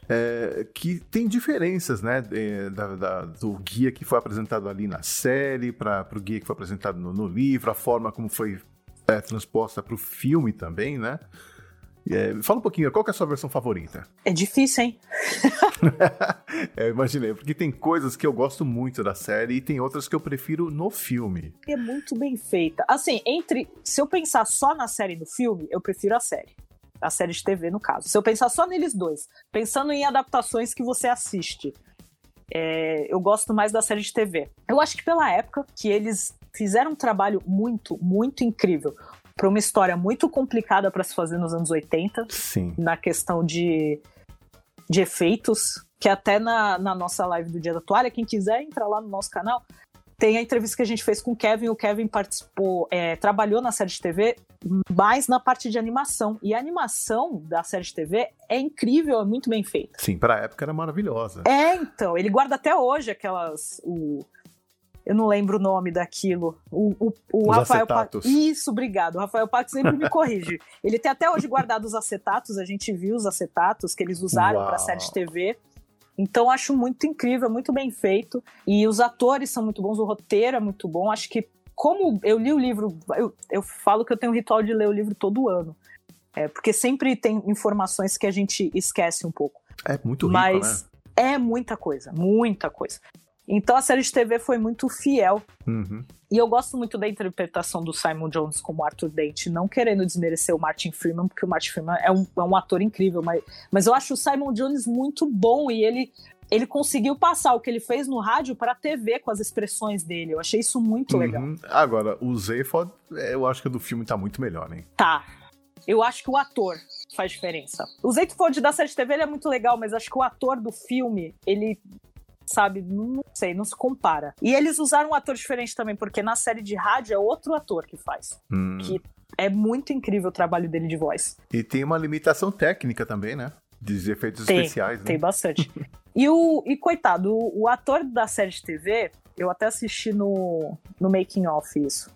é, que tem diferenças, né? é, da- da- do guia que foi apresentado ali na série para o guia que foi apresentado no, no livro, a forma como foi é, transposta para o filme também, né? É, fala um pouquinho, qual que é a sua versão favorita? É difícil, hein? É, imaginei, porque tem coisas que eu gosto muito da série e tem outras que eu prefiro no filme. É muito bem feita. Assim, entre. Se eu pensar só na série e no filme, eu prefiro a série. A série de TV, no caso. Se eu pensar só neles dois, pensando em adaptações que você assiste, é, eu gosto mais da série de TV. Eu acho que pela época que eles fizeram um trabalho muito, muito incrível para uma história muito complicada para se fazer nos anos 80, Sim. na questão de, de efeitos, que até na, na nossa live do Dia da Toalha, quem quiser entrar lá no nosso canal, tem a entrevista que a gente fez com o Kevin. O Kevin participou, é, trabalhou na série de TV, mais na parte de animação. E a animação da série de TV é incrível, é muito bem feita. Sim, pra época era maravilhosa. É, então, ele guarda até hoje aquelas. O, eu não lembro o nome daquilo. O, o, o Rafael Pa- acetatos. Isso, obrigado. O Rafael Pax sempre me corrige. Ele tem até hoje guardado os acetatos, a gente viu os acetatos que eles usaram para série de TV. Então acho muito incrível, muito bem feito. E os atores são muito bons, o roteiro é muito bom. Acho que, como eu li o livro, eu, eu falo que eu tenho um ritual de ler o livro todo ano. É, porque sempre tem informações que a gente esquece um pouco. É muito rico, Mas né? é muita coisa, muita coisa. Então a série de TV foi muito fiel. Uhum. E eu gosto muito da interpretação do Simon Jones como Arthur Dent, não querendo desmerecer o Martin Freeman, porque o Martin Freeman é um, é um ator incrível, mas, mas eu acho o Simon Jones muito bom e ele, ele conseguiu passar o que ele fez no rádio para a TV com as expressões dele. Eu achei isso muito legal. Uhum. Agora, o Zayfod, é, eu acho que o do filme tá muito melhor, hein? Tá. Eu acho que o ator faz diferença. O Zaitford da série de TV é muito legal, mas acho que o ator do filme, ele, sabe, não sei, não se compara. E eles usaram um ator diferente também, porque na série de rádio é outro ator que faz. Hum. Que é muito incrível o trabalho dele de voz. E tem uma limitação técnica também, né? De efeitos Tem, especiais, né? tem bastante. e, o, e coitado, o, o ator da série de TV, eu até assisti no, no Making Off isso.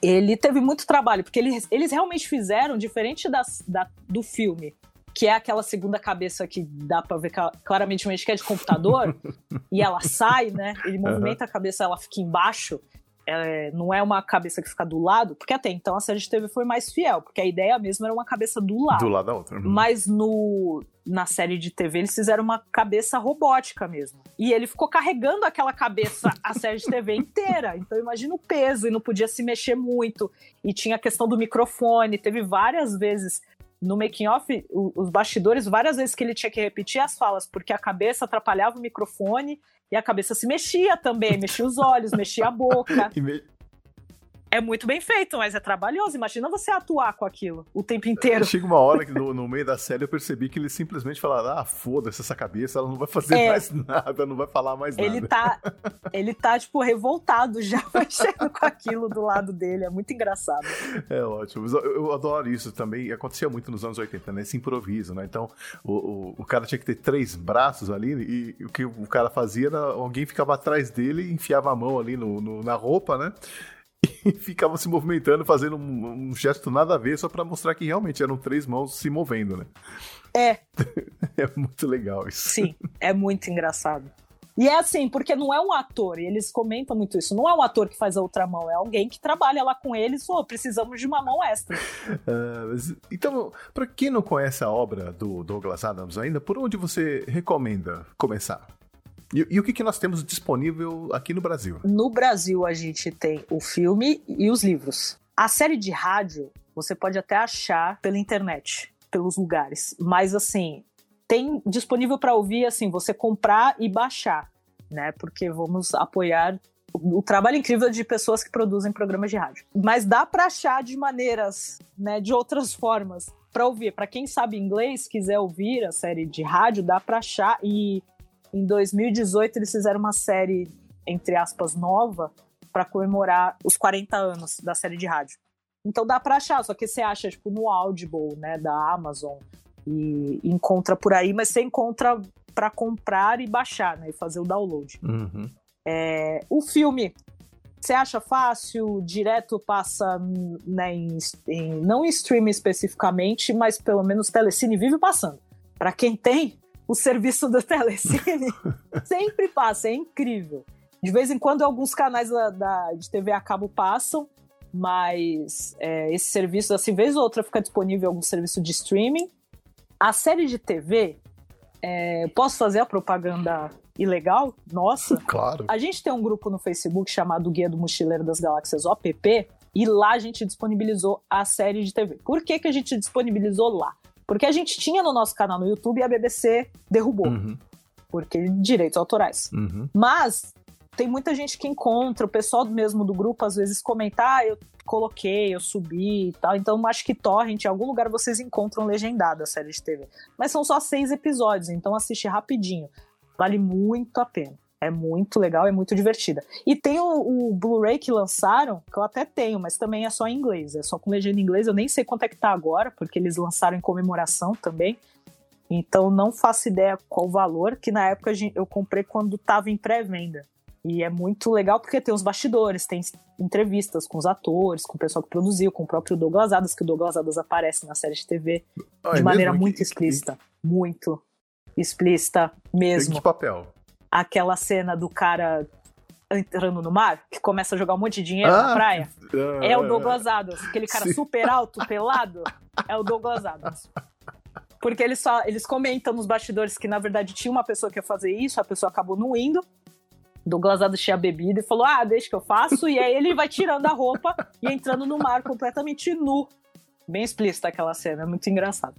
Ele teve muito trabalho, porque eles, eles realmente fizeram, diferente das, da, do filme, que é aquela segunda cabeça que dá pra ver cla- claramente uma que é de computador, e ela sai, né? Ele movimenta a cabeça, ela fica embaixo. é, não é uma cabeça que fica do lado, porque até então a série de TV foi mais fiel, porque a ideia mesmo era uma cabeça do lado. Do lado da outra. Uhum. Mas no, na série de TV eles fizeram uma cabeça robótica mesmo. E ele ficou carregando aquela cabeça a série de TV inteira. Então imagina o peso e não podia se mexer muito. E tinha a questão do microfone. Teve várias vezes no making off, os bastidores, várias vezes que ele tinha que repetir as falas, porque a cabeça atrapalhava o microfone e a cabeça se mexia também, mexia os olhos, mexia a boca. Me- É muito bem feito, mas é trabalhoso. Imagina você atuar com aquilo o tempo inteiro. Chega uma hora que no, no meio da série eu percebi que eles simplesmente falaram: ah, foda-se essa cabeça, ela não vai fazer É. mais nada, não vai falar mais nada. Ele tá, ele tá, tipo, revoltado já mexendo com aquilo do lado dele. É muito engraçado. É ótimo. Eu, eu adoro isso também. E acontecia muito nos anos 80, né? Esse improviso, né? Então, o, o, o cara tinha que ter três braços ali e, e o que o cara fazia era alguém ficava atrás dele, enfiava a mão ali no, no- na roupa, né? E ficava se movimentando, fazendo um, um gesto nada a ver, só pra mostrar que realmente eram três mãos se movendo, né? É, É muito legal isso. sim, é muito engraçado. E é assim, porque não é um ator, e eles comentam muito isso, não é um ator que faz a outra mão, é alguém que trabalha lá com eles, ô, precisamos de uma mão extra. Mas- então, pra quem não conhece a obra do Douglas Adams ainda, por onde você recomenda começar? E, e o que, que nós temos disponível aqui no Brasil? No Brasil, a gente tem o filme e os livros. A série de rádio, você pode até achar pela internet, pelos lugares. Mas, assim, tem disponível para ouvir, assim, você comprar e baixar, né? Porque vamos apoiar o, trabalho incrível de pessoas que produzem programas de rádio. Mas dá para achar de maneiras, né, de outras formas para ouvir. Para quem sabe inglês, quiser ouvir a série de rádio, dá para achar. E em 2018 eles fizeram uma série, entre aspas, nova, para comemorar os 40 anos da série de rádio. Então dá para achar, só que você acha tipo no Audible, né, da Amazon e encontra por aí, mas você encontra para comprar e baixar, né, e fazer o download. Uhum. É, o filme, você acha fácil? Direto passa né, em, em- não em streaming especificamente, mas pelo menos Telecine vive passando. Para quem tem o serviço do Telecine, sempre passa, é incrível. De vez em quando alguns canais da, da- de TV a cabo passam, mas é, esse serviço, assim, vez ou outra, fica disponível algum serviço de streaming. A série de TV, é, posso fazer a propaganda ilegal? Nossa! Claro. A gente tem um grupo no Facebook chamado Guia do Mochileiro das Galáxias OPP, e lá a gente disponibilizou a série de TV. Por que, que a gente disponibilizou lá? Porque a gente tinha no nosso canal no YouTube e a BBC derrubou, Uhum. porque direitos autorais. Uhum. Mas tem muita gente que encontra, o pessoal mesmo do grupo às vezes comenta, ah, eu coloquei, eu subi e tal. Então acho que Torrent, em algum lugar vocês encontram legendada a série de TV. Mas são só seis episódios, então assiste rapidinho. Vale muito a pena. É muito legal, é muito divertida. E tem o, o Blu-ray que lançaram, que eu até tenho, mas também é só em inglês. É só com legenda em inglês. Eu nem sei quanto é que tá agora, porque eles lançaram em comemoração também. Então não faço ideia qual o valor, que na época eu comprei quando tava em pré-venda. E é muito legal porque tem os bastidores, tem entrevistas com os atores, com o pessoal que produziu, com o próprio Douglas Adams, que o Douglas Adams aparece na série de TV Ah, de é maneira mesmo? muito Que- explícita. Muito explícita Em mesmo. que papel? Aquela cena do cara entrando no mar, que começa a jogar um monte de dinheiro Ah, na praia. Ah, É o Douglas Adams, aquele cara Sim. super alto, pelado, é o Douglas Adams. Porque eles, só, eles comentam nos bastidores que, na verdade, tinha uma pessoa que ia fazer isso, a pessoa acabou não indo. Douglas Adams tinha bebido e falou: Ah, deixa que eu faço. E aí ele vai tirando a roupa e entrando no mar completamente nu. Bem explícita aquela cena, é muito engraçado.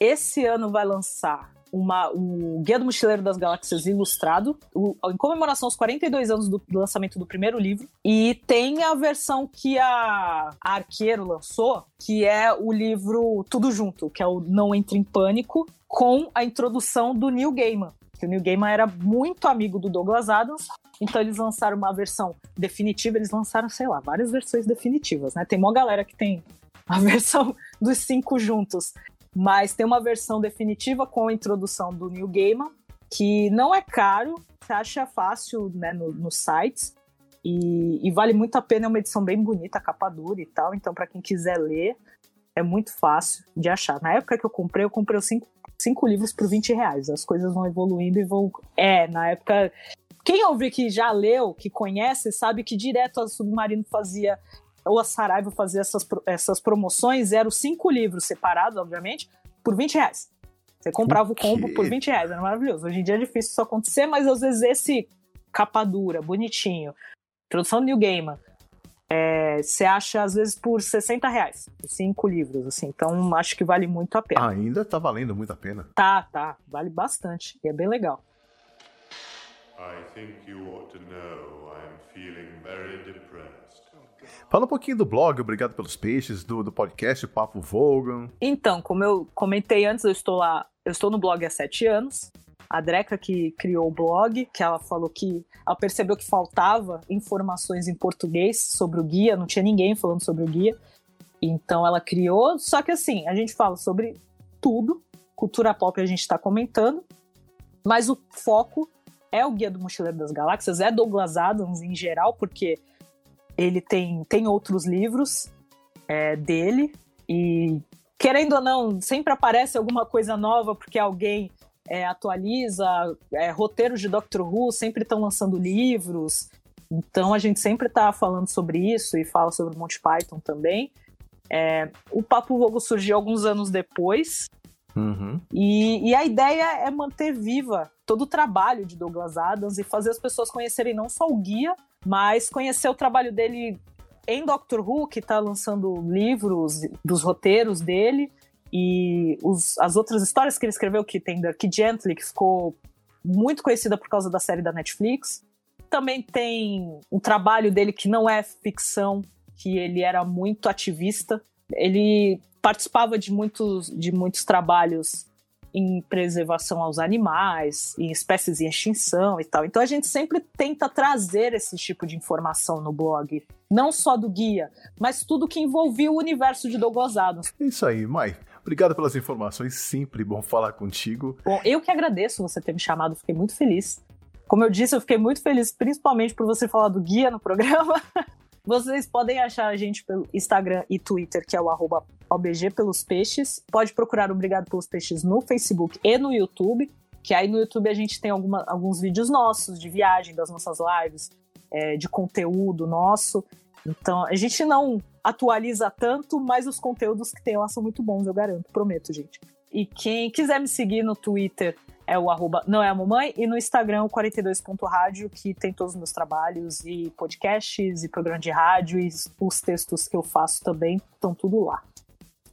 Esse ano vai lançar uma, o Guia do Mochileiro das Galáxias Ilustrado, o- em comemoração aos 42 anos do, do lançamento do primeiro livro. E tem a versão que a, a Arqueiro lançou, que é o livro Tudo Junto, que é o Não Entre em Pânico, com a introdução do Neil Gaiman. Que o Neil Gaiman era muito amigo do Douglas Adams, então eles lançaram uma versão definitiva, eles lançaram, sei lá, várias versões definitivas, né? Tem uma galera que tem a versão dos cinco juntos. Mas tem uma versão definitiva com a introdução do Neil Gaiman, que não é caro, você acha fácil né, no- nos sites. E, e vale muito a pena, é uma edição bem bonita, capa dura e tal. Então, para quem quiser ler, é muito fácil de achar. Na época que eu comprei, eu comprei os cinco, cinco livros por 20 reais. As coisas vão evoluindo e vão. É, na época. Quem ouvir que já leu, que conhece, sabe que direto a Submarino fazia ou a Saraiva fazia essas, essas promoções, eram cinco livros separados, obviamente, por 20 reais. Você comprava o combo por 20 reais, era maravilhoso. Hoje em dia é difícil isso acontecer, mas às vezes esse capa dura, bonitinho, introdução do New Gaiman, é, você acha às vezes por 60 reais, cinco livros, assim. Então acho que vale muito a pena. Ainda tá valendo muito a pena. Tá, tá, vale bastante. E é bem legal. Fala um pouquinho do blog, obrigado pelos peixes, do, do podcast Papo Vogan. Então, como eu comentei antes, eu estou lá, eu estou no blog há sete anos. A Dreca que criou o blog, que ela falou que ela percebeu que faltava informações em português sobre o guia, não tinha ninguém falando sobre o guia. Então ela criou, só que assim, a gente fala sobre tudo, cultura pop a gente está comentando, mas o foco é o Guia do Mochileiro das Galáxias, é Douglas Adams em geral, porque ele tem, tem outros livros é, dele, e querendo ou não, sempre aparece alguma coisa nova porque alguém é, atualiza, é, roteiros de Doctor Who sempre estão lançando livros, então a gente sempre está falando sobre isso e fala sobre Monty Python também. É, o Papo Vogo surgiu alguns anos depois, Uhum. e, e a ideia é manter viva todo o trabalho de Douglas Adams e fazer as pessoas conhecerem não só o guia, mas conhecer o trabalho dele em Doctor Who, que está lançando livros dos roteiros dele, E os- as outras histórias que ele escreveu, que tem Dirk Gently, que ficou muito conhecida por causa da série da Netflix. Também tem um trabalho dele que não é ficção, que ele era muito ativista. Ele participava de muitos, de muitos trabalhos em preservação aos animais, em espécies em extinção e tal. Então a gente sempre tenta trazer esse tipo de informação no blog, não só do guia, mas tudo que envolvia o universo de Douglas Adams. É Isso aí, Mai. Obrigado pelas informações, sempre bom falar contigo. Bom, eu que agradeço você ter me chamado, fiquei muito feliz. Como eu disse, eu fiquei muito feliz, principalmente por você falar do guia no programa. Vocês podem achar a gente pelo Instagram e Twitter, que é o arroba OBG pelos peixes. Pode procurar Obrigado pelos Peixes no Facebook e no YouTube, que aí no YouTube a gente tem alguma- alguns vídeos nossos de viagem das nossas lives, é, de conteúdo nosso. Então, a gente não atualiza tanto, mas os conteúdos que tem lá são muito bons, eu garanto, prometo, gente. E quem quiser me seguir no Twitter é o arroba não é a mamãe e no Instagram o 42.rádio, que tem todos os meus trabalhos e podcasts e programa de rádio e os textos que eu faço também estão tudo lá.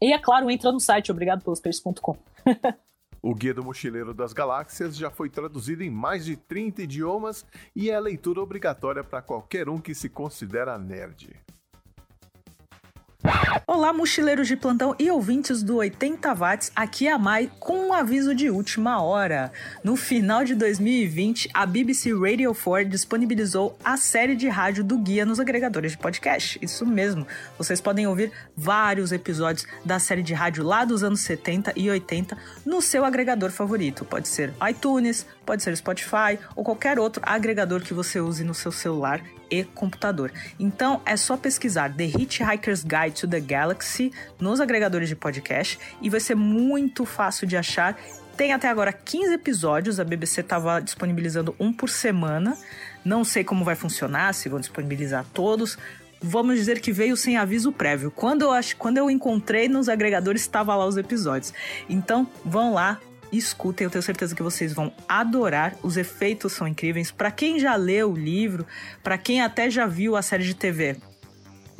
E é claro, entra no site obrigado pelos peixes.com. O Guia do Mochileiro das Galáxias já foi traduzido em mais de 30 idiomas e é leitura obrigatória para qualquer um que se considera nerd. Olá, mochileiros de plantão e ouvintes do 80 Watts, aqui é a Mai com um aviso de última hora. No final de 2020, a BBC Radio 4 disponibilizou a série de rádio do Guia nos agregadores de podcast. Isso mesmo, vocês podem ouvir vários episódios da série de rádio lá dos anos 70 e 80 no seu agregador favorito. Pode ser iTunes, pode ser Spotify ou qualquer outro agregador que você use no seu celular e computador. Então é só pesquisar The Hitchhiker's Guide to the Galaxy nos agregadores de podcast e vai ser muito fácil de achar. Tem até agora 15 episódios, a BBC estava disponibilizando um por semana. Não sei como vai funcionar, se vão disponibilizar todos. Vamos dizer que veio sem aviso prévio. Quando eu, ach... Quando eu encontrei nos agregadores, estava lá os episódios. Então, vão lá, escutem, eu tenho certeza que vocês vão adorar. Os efeitos são incríveis. Para quem já leu o livro, para quem até já viu a série de TV,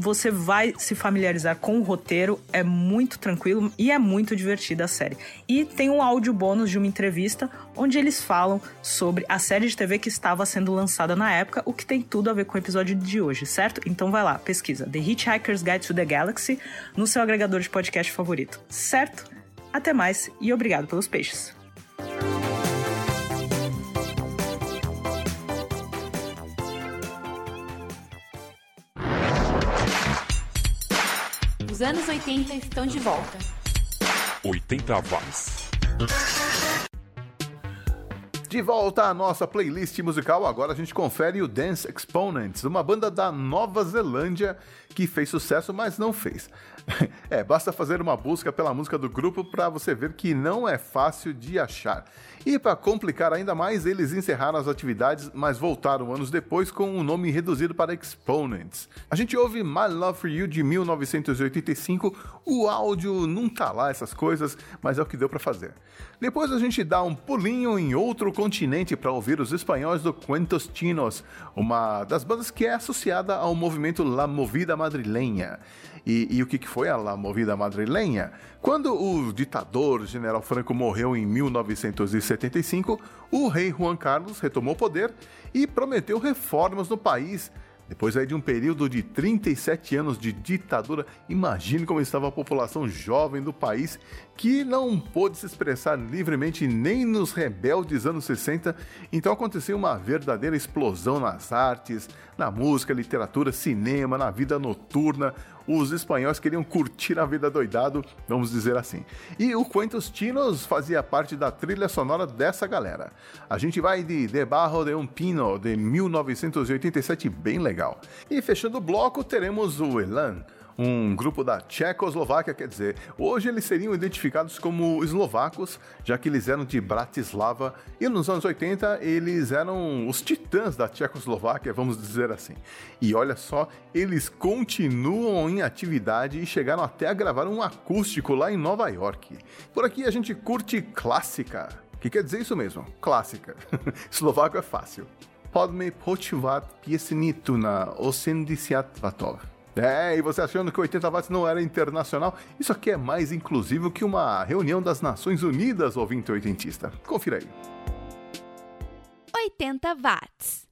você vai se familiarizar com o roteiro, é muito tranquilo e é muito divertida a série. E tem um áudio bônus de uma entrevista onde eles falam sobre a série de TV que estava sendo lançada na época, o que tem tudo a ver com o episódio de hoje, certo? Então vai lá, pesquisa The Hitchhiker's Guide to the Galaxy no seu agregador de podcast favorito, certo? Até mais e obrigado pelos peixes. Os anos 80 estão de volta. 80 watts. De volta à nossa playlist musical, agora a gente confere o Dance Exponents, uma banda da Nova Zelândia que fez sucesso, mas não fez. É, basta fazer uma busca pela música do grupo para você ver que não é fácil de achar. E para complicar ainda mais, eles encerraram as atividades, mas voltaram anos depois com o nome reduzido para Exponents. A gente ouve My Love for You de 1985, o áudio não tá lá essas coisas, mas é o que deu para fazer. Depois a gente dá um pulinho em outro continente para ouvir os espanhóis do Cuentos Chinos, uma das bandas que é associada ao movimento La Movida Madrilenha. E, e o que que foi a La Movida Madrilenha? Quando o ditador General Franco morreu em 1975, o rei Juan Carlos retomou o poder e prometeu reformas no país. Depois aí de um período de 37 anos de ditadura, imagine como estava a população jovem do país que não pôde se expressar livremente nem nos rebeldes anos 60. Então aconteceu uma verdadeira explosão nas artes, na música, literatura, cinema, na vida noturna. Os espanhóis queriam curtir a vida doidado, vamos dizer assim. E o Cuentos Chinos fazia parte da trilha sonora dessa galera. A gente vai de Debajo de um Pino, de 1987, bem legal. E fechando o bloco, teremos o Elan, um grupo da Tchecoslováquia, quer dizer, hoje eles seriam identificados como eslovacos, já que eles eram de Bratislava, e nos anos 80 eles eram os titãs da Tchecoslováquia, vamos dizer assim. E olha só, eles continuam em atividade e chegaram até a gravar um acústico lá em Nova York. Por aqui a gente curte clássica, que quer dizer isso mesmo, clássica. Eslovaco é fácil. Podme počúvat piesni tu na é, e você achando que 80 watts não era internacional? Isso aqui é mais inclusivo que uma reunião das Nações Unidas, ouvinte oitentista. Confira aí. 80 watts.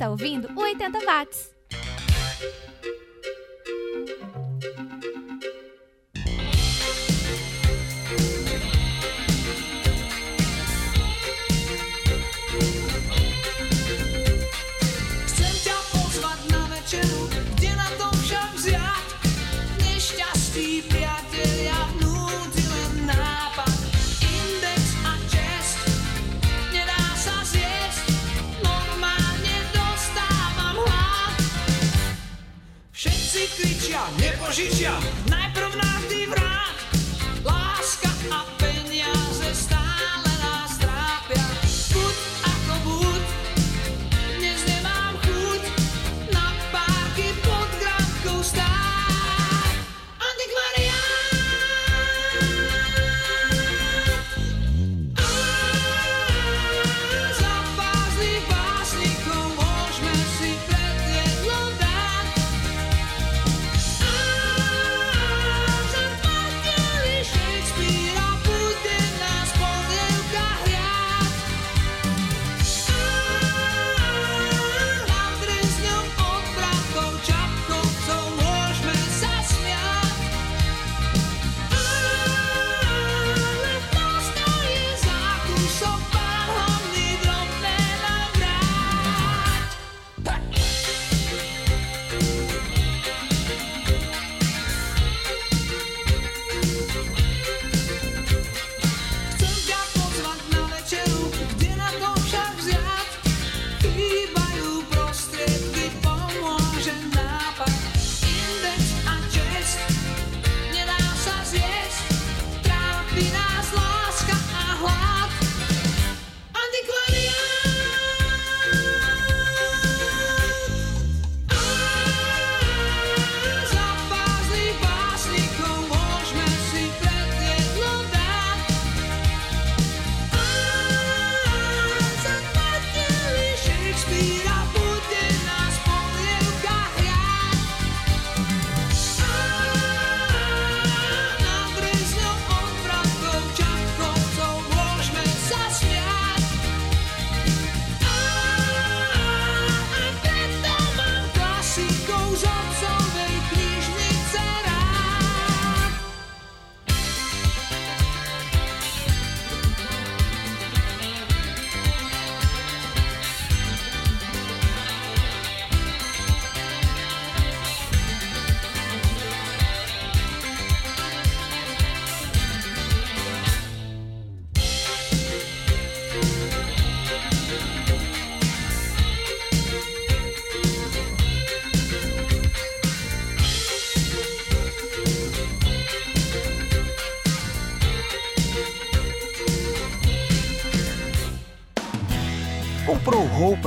Está ouvindo o 80 Watts.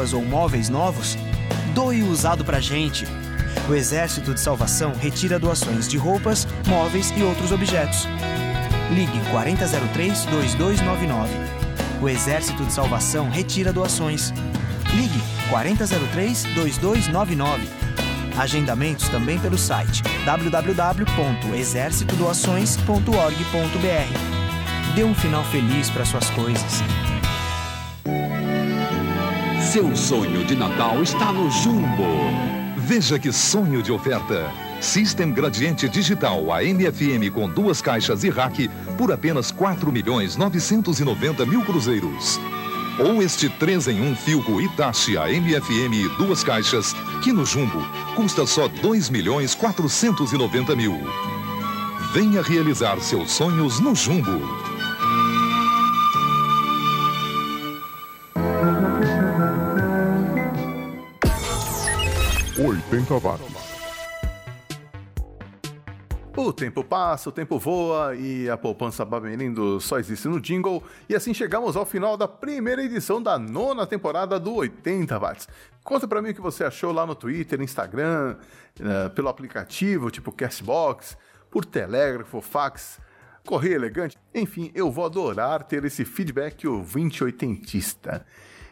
Roupas ou móveis novos? Doe o usado pra gente. O Exército de Salvação retira doações de roupas, móveis e outros objetos. Ligue 4003-2299. O Exército de Salvação retira doações. Ligue 4003-2299. Agendamentos também pelo site www.exercitodoações.org.br. Dê um final feliz para suas coisas. Seu sonho de Natal está no Jumbo. Veja que sonho de oferta. System Gradiente Digital AM/FM com duas caixas e rack por apenas 4 milhões 990 mil cruzeiros. Ou este 3 em 1 Filco Itachi AM/FM e duas caixas, que no Jumbo custa só 2 milhões 490 mil. Venha realizar seus sonhos no Jumbo. 80 watts. O tempo passa, o tempo voa e a poupança Baberindo só existe no jingle. E assim chegamos ao final da primeira edição da nona temporada do 80 watts. Conta pra mim o que você achou lá no Twitter, Instagram, eh, pelo aplicativo tipo Castbox, por telégrafo, fax, correio elegante. Enfim, eu vou adorar ter esse feedback ouvinte oitentista.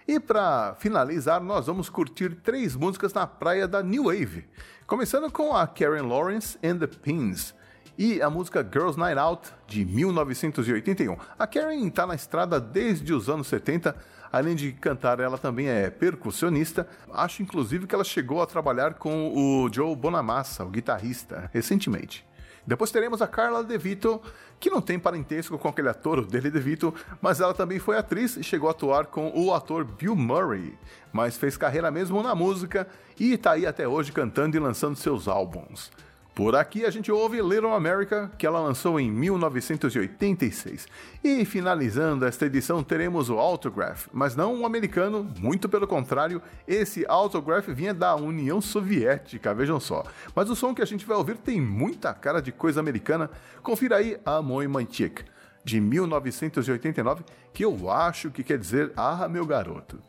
E para finalizar, nós vamos curtir três músicas na praia da New Wave. Começando com a Karen Lawrence and the Pins e a música Girls Night Out de 1981. A Karen está na estrada desde os anos 70, Além de cantar, ela também é percussionista. Acho inclusive que ela chegou a trabalhar com o Joe Bonamassa, o guitarrista, recentemente. Depois teremos a Carla DeVito, que não tem parentesco com aquele ator, o Danny DeVito, mas ela também foi atriz e chegou a atuar com o ator Bill Murray, mas fez carreira mesmo na música e tá aí até hoje cantando e lançando seus álbuns. Por aqui a gente ouve Little America, que ela lançou em 1986. E finalizando esta edição teremos o Autograph, mas não um americano, muito pelo contrário, esse Autograph vinha da União Soviética, vejam só. Mas o som que a gente vai ouvir tem muita cara de coisa americana. Confira aí a Moi Manchik, de 1989, que eu acho que quer dizer Ah, meu garoto.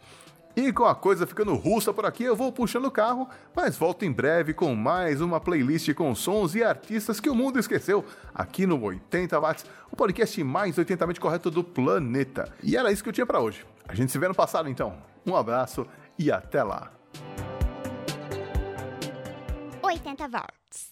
E com a coisa ficando russa por aqui, eu vou puxando o carro, mas volto em breve com mais uma playlist com sons e artistas que o mundo esqueceu aqui no 80 Watts, o podcast mais 80mente correto do planeta. E era isso que eu tinha para hoje. A gente se vê no passado então. Um abraço e até lá. 80 watts.